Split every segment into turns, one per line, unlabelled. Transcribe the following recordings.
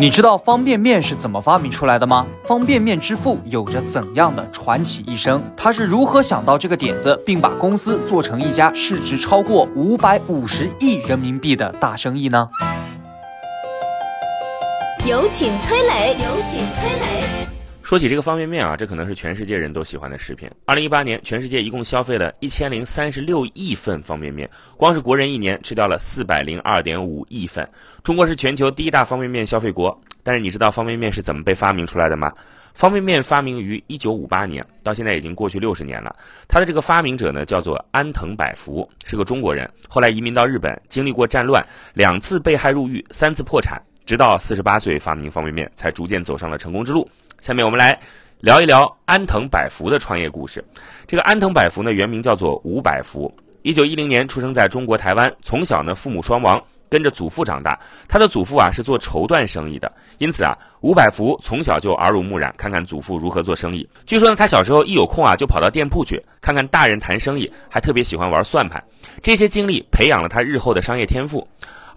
你知道方便面是怎么发明出来的吗？方便面之父有着怎样的传奇一生？他是如何想到这个点子，并把公司做成一家市值超过五百五十亿人民币的大生意呢？
有请崔磊，有请崔磊。
说起这个方便面啊，这可能是全世界人都喜欢的食品。二零一八年，全世界一共消费了一千零三十六亿份方便面，光是国人一年吃掉了四百零二点五亿份。中国是全球第一大方便面消费国。但是你知道方便面是怎么被发明出来的吗？方便面发明于一九五八年，到现在已经过去六十年了。它的这个发明者呢，叫做安藤百福，是个中国人，后来移民到日本，经历过战乱，两次被害入狱，三次破产，直到四十八岁发明方便面，才逐渐走上了成功之路。下面我们来聊一聊安藤百福的创业故事。这个安藤百福呢，原名叫做吴百福，一九一零年出生在中国台湾，从小呢父母双亡，跟着祖父长大。他的祖父啊是做绸缎生意的，因此啊吴百福从小就耳濡目染，看看祖父如何做生意。据说呢，他小时候一有空啊就跑到店铺去看看大人谈生意，还特别喜欢玩算盘。这些经历培养了他日后的商业天赋。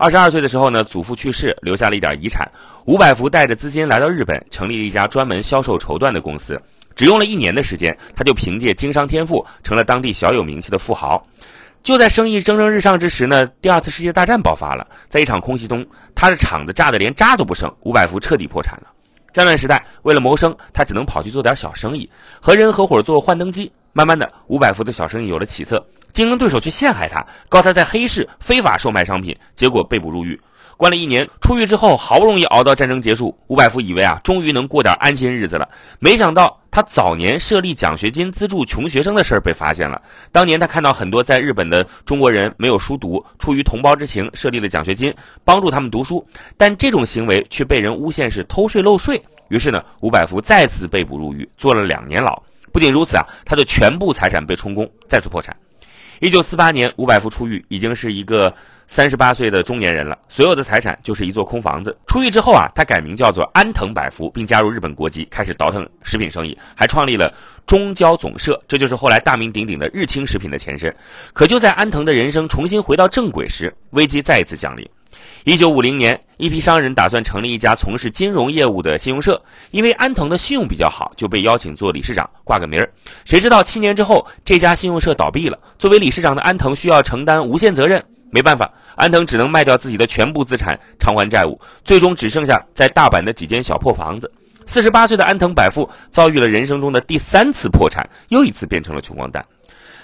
二十二岁的时候呢，祖父去世，留下了一点遗产。伍百福带着资金来到日本，成立了一家专门销售绸缎的公司。只用了一年的时间，他就凭借经商天赋，成了当地小有名气的富豪。就在生意蒸蒸日上之时呢，第二次世界大战爆发了。在一场空袭中，他的厂子炸得连渣都不剩，伍百福彻底破产了。战乱时代，为了谋生，他只能跑去做点小生意，和人合伙做幻灯机。慢慢的，吴百福的小生意有了起色。竞争对手却陷害他，告他在黑市非法售卖商品，结果被捕入狱，关了一年。出狱之后，好不容易熬到战争结束，吴百福以为啊，终于能过点安心日子了。没想到他早年设立奖学金资助穷学生的事儿被发现了。当年他看到很多在日本的中国人没有书读，出于同胞之情设立了奖学金，帮助他们读书，但这种行为却被人诬陷是偷税漏税。于是呢，吴百福再次被捕入狱，坐了两年牢。不仅如此啊，他的全部财产被充公，再次破产。一九四八年，吴百福出狱，已经是一个三十八岁的中年人了。所有的财产就是一座空房子。出狱之后啊，他改名叫做安藤百福，并加入日本国籍，开始倒腾食品生意，还创立了中交总社，这就是后来大名鼎鼎的日清食品的前身。可就在安藤的人生重新回到正轨时，危机再一次降临。一九五零年，一批商人打算成立一家从事金融业务的信用社，因为安藤的信用比较好，就被邀请做理事长，挂个名儿。谁知道七年之后，这家信用社倒闭了。作为理事长的安藤需要承担无限责任，没办法，安藤只能卖掉自己的全部资产偿还债务，最终只剩下在大阪的几间小破房子。四十八岁的安藤百富遭遇了人生中的第三次破产，又一次变成了穷光蛋。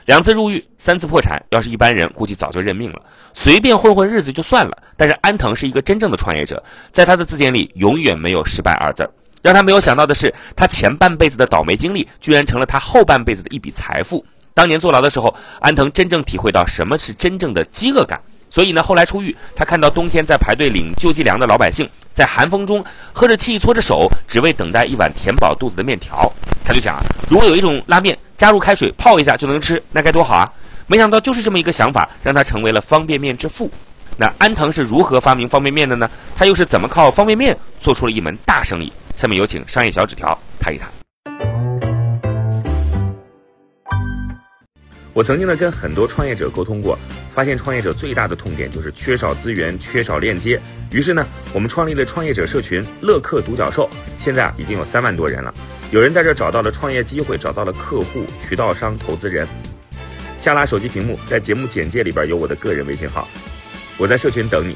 两次入狱，三次破产，要是一般人估计早就认命了，随便混混日子就算了。但是安藤是一个真正的创业者，在他的字典里永远没有失败二字。让他没有想到的是，他前半辈子的倒霉经历，居然成了他后半辈子的一笔财富。当年坐牢的时候，安藤真正体会到什么是真正的饥饿感。所以呢，后来出狱，他看到冬天在排队领救济粮的老百姓，在寒风中喝着气，搓着手，只为等待一碗填饱肚子的面条。他就想啊，如果有一种拉面。加入开水泡一下就能吃，那该多好啊！没想到就是这么一个想法，让他成为了方便面之父。那安藤是如何发明方便面的呢？他又是怎么靠方便面做出了一门大生意？下面有请商业小纸条谈一谈。我曾经呢跟很多创业者沟通过，发现创业者最大的痛点就是缺少资源、缺少链接。于是呢，我们创立了创业者社群“乐客独角兽”，现在啊已经有三万多人了。有人在这找到了创业机会，找到了客户、渠道商、投资人。下拉手机屏幕，在节目简介里边有我的个人微信号，我在社群等你。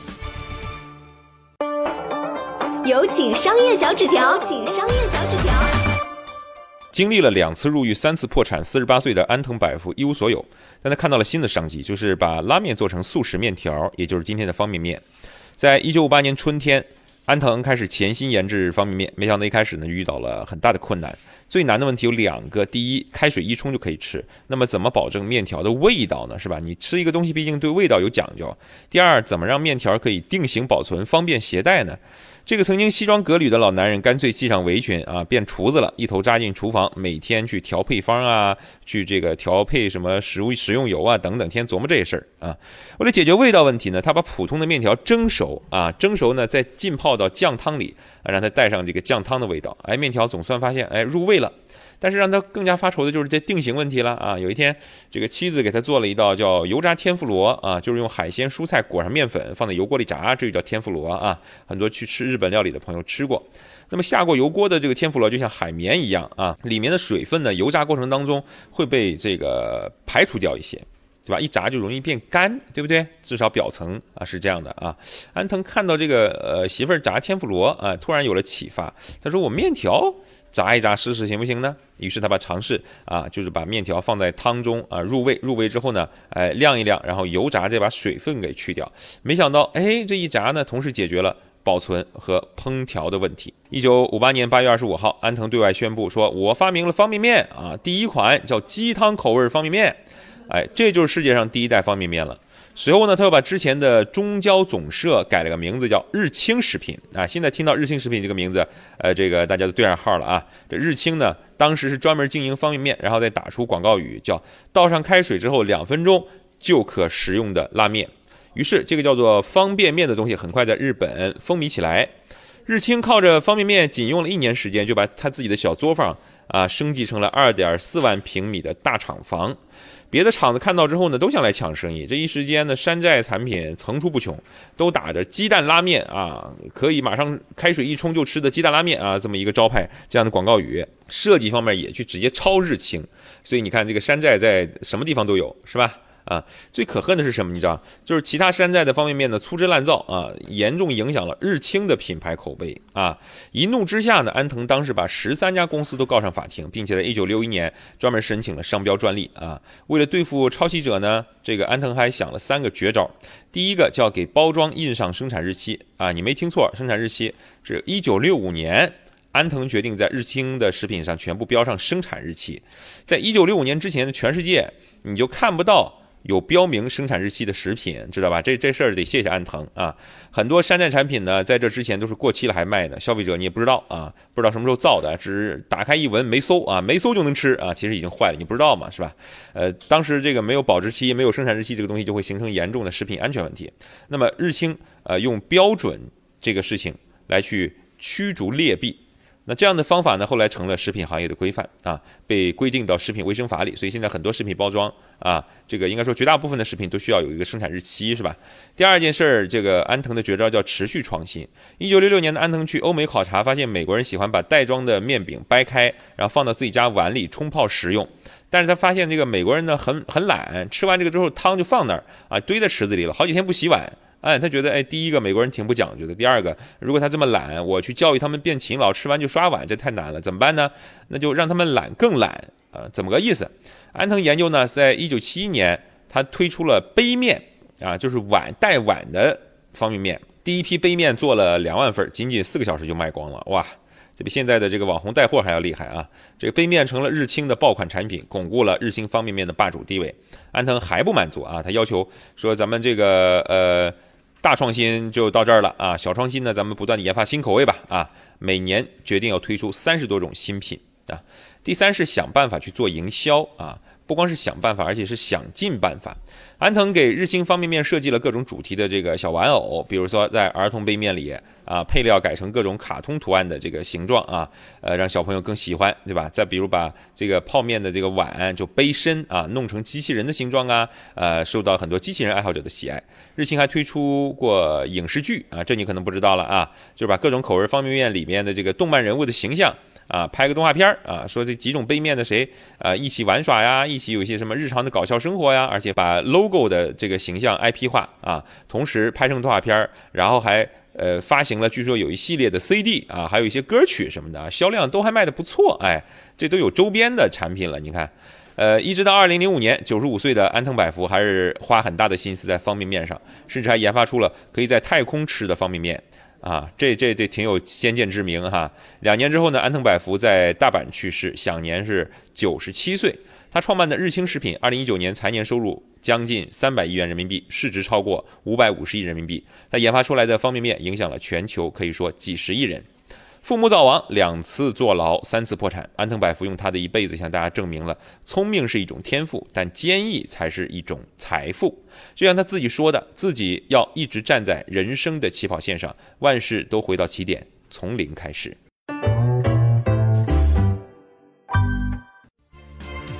有请商业小纸条，请商业小纸条。
经历了两次入狱、三次破产，四十八岁的安藤百福一无所有，但他看到了新的商机，就是把拉面做成速食面条，也就是今天的方便面。在一九五八年春天。安藤开始潜心研制方便面，没想到一开始呢遇到了很大的困难，最难的问题有两个：第一，开水一冲就可以吃，那么怎么保证面条的味道呢？是吧？你吃一个东西，毕竟对味道有讲究。第二，怎么让面条可以定型保存，方便携带呢？这个曾经西装革履的老男人，干脆系上围裙啊，变厨子了，一头扎进厨房，每天去调配方啊，去这个调配什么食物食用油啊等等，天天琢磨这些事儿啊。为了解决味道问题呢，他把普通的面条蒸熟啊，蒸熟呢再浸泡到酱汤里啊，让它带上这个酱汤的味道，哎，面条总算发现哎入味了。但是让他更加发愁的就是这定型问题了啊！有一天，这个妻子给他做了一道叫油炸天妇罗啊，就是用海鲜蔬菜裹上面粉，放在油锅里炸，这就叫天妇罗啊。很多去吃日本料理的朋友吃过。那么下过油锅的这个天妇罗就像海绵一样啊，里面的水分呢，油炸过程当中会被这个排除掉一些，对吧？一炸就容易变干，对不对？至少表层啊是这样的啊。安藤看到这个呃媳妇儿炸天妇罗啊，突然有了启发，他说我面条。炸一炸试试行不行呢？于是他把尝试啊，就是把面条放在汤中啊入味，入味之后呢，哎晾一晾，然后油炸，再把水分给去掉。没想到，哎这一炸呢，同时解决了保存和烹调的问题。一九五八年八月二十五号，安藤对外宣布说：“我发明了方便面啊，第一款叫鸡汤口味方便面，哎，这就是世界上第一代方便面了。”随后呢，他又把之前的中交总社改了个名字，叫日清食品啊。现在听到日清食品这个名字，呃，这个大家都对上号了啊。这日清呢，当时是专门经营方便面，然后再打出广告语，叫倒上开水之后两分钟就可食用的拉面。于是这个叫做方便面的东西很快在日本风靡起来。日清靠着方便面，仅用了一年时间，就把他自己的小作坊啊升级成了二点四万平米的大厂房。别的厂子看到之后呢，都想来抢生意。这一时间呢，山寨产品层出不穷，都打着鸡蛋拉面啊，可以马上开水一冲就吃的鸡蛋拉面啊，这么一个招牌，这样的广告语，设计方面也去直接超日清。所以你看，这个山寨在什么地方都有，是吧？啊，最可恨的是什么？你知道，就是其他山寨的方便面呢粗制滥造啊，严重影响了日清的品牌口碑啊。一怒之下呢，安藤当时把十三家公司都告上法庭，并且在一九六一年专门申请了商标专利啊。为了对付抄袭者呢，这个安藤还想了三个绝招。第一个叫给包装印上生产日期啊，你没听错，生产日期是一九六五年。安藤决定在日清的食品上全部标上生产日期，在一九六五年之前的全世界你就看不到。有标明生产日期的食品，知道吧？这这事儿得谢谢安藤啊！很多山寨产品呢，在这之前都是过期了还卖的，消费者你也不知道啊，不知道什么时候造的，只打开一闻没搜啊，没搜就能吃啊，其实已经坏了，你不知道嘛，是吧？呃，当时这个没有保质期、没有生产日期，这个东西就会形成严重的食品安全问题。那么日清呃用标准这个事情来去驱逐劣币。那这样的方法呢，后来成了食品行业的规范啊，被规定到食品卫生法里。所以现在很多食品包装啊，这个应该说绝大部分的食品都需要有一个生产日期，是吧？第二件事儿，这个安藤的绝招叫持续创新。一九六六年的安藤去欧美考察，发现美国人喜欢把袋装的面饼掰开，然后放到自己家碗里冲泡食用。但是他发现这个美国人呢，很很懒，吃完这个之后汤就放那儿啊，堆在池子里了，好几天不洗碗。哎，他觉得，哎，第一个美国人挺不讲究的。第二个，如果他这么懒，我去教育他们变勤劳，吃完就刷碗，这太难了，怎么办呢？那就让他们懒更懒啊？怎么个意思？安藤研究呢，在一九七一年，他推出了杯面啊，就是碗带碗的方便面。第一批杯面做了两万份，仅仅四个小时就卖光了，哇！这比现在的这个网红带货还要厉害啊！这个杯面成了日清的爆款产品，巩固了日清方便面的霸主地位。安藤还不满足啊，他要求说，咱们这个呃。大创新就到这儿了啊，小创新呢，咱们不断的研发新口味吧啊，每年决定要推出三十多种新品啊。第三是想办法去做营销啊。不光是想办法，而且是想尽办法。安藤给日清方便面设计了各种主题的这个小玩偶，比如说在儿童杯面里啊，配料改成各种卡通图案的这个形状啊，呃，让小朋友更喜欢，对吧？再比如把这个泡面的这个碗就杯身啊，弄成机器人的形状啊，呃，受到很多机器人爱好者的喜爱。日清还推出过影视剧啊，这你可能不知道了啊，就是把各种口味方便面里面的这个动漫人物的形象。啊，拍个动画片儿啊，说这几种杯面的谁啊一起玩耍呀，一起有一些什么日常的搞笑生活呀，而且把 logo 的这个形象 IP 化啊，同时拍成动画片儿，然后还呃发行了，据说有一系列的 CD 啊，还有一些歌曲什么的，销量都还卖的不错，哎，这都有周边的产品了，你看，呃，一直到二零零五年，九十五岁的安藤百福还是花很大的心思在方便面上，甚至还研发出了可以在太空吃的方便面。啊，这这这挺有先见之明哈。两年之后呢，安藤百福在大阪去世，享年是九十七岁。他创办的日清食品，二零一九年财年收入将近三百亿元人民币，市值超过五百五十亿人民币。他研发出来的方便面影响了全球，可以说几十亿人。父母早亡，两次坐牢，三次破产。安藤百福用他的一辈子向大家证明了，聪明是一种天赋，但坚毅才是一种财富。就像他自己说的，自己要一直站在人生的起跑线上，万事都回到起点，从零开始。